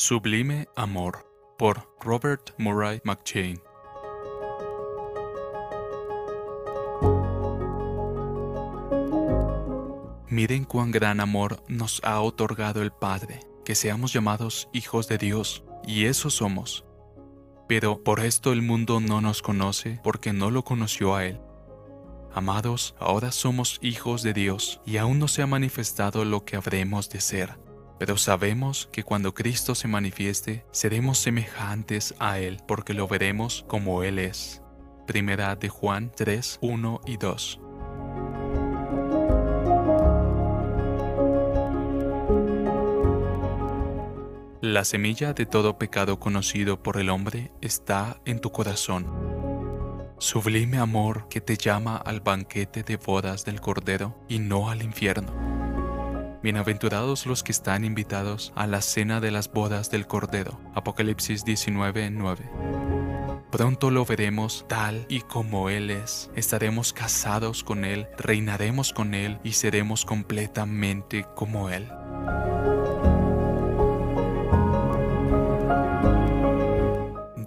Sublime Amor por Robert Murray McChain. Miren cuán gran amor nos ha otorgado el Padre, que seamos llamados hijos de Dios, y eso somos. Pero por esto el mundo no nos conoce porque no lo conoció a Él. Amados, ahora somos hijos de Dios y aún no se ha manifestado lo que habremos de ser pero sabemos que cuando Cristo se manifieste, seremos semejantes a Él, porque lo veremos como Él es. Primera de Juan 3, 1 y 2. La semilla de todo pecado conocido por el hombre está en tu corazón. Sublime amor que te llama al banquete de bodas del Cordero y no al infierno. Bienaventurados los que están invitados a la cena de las bodas del Cordero. Apocalipsis 19:9. Pronto lo veremos tal y como Él es. Estaremos casados con Él, reinaremos con Él y seremos completamente como Él.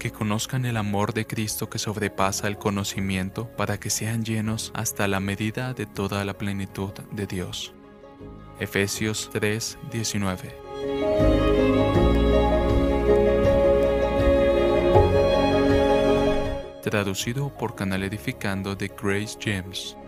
que conozcan el amor de Cristo que sobrepasa el conocimiento para que sean llenos hasta la medida de toda la plenitud de Dios. Efesios 3, 19. Traducido por Canal Edificando de Grace James.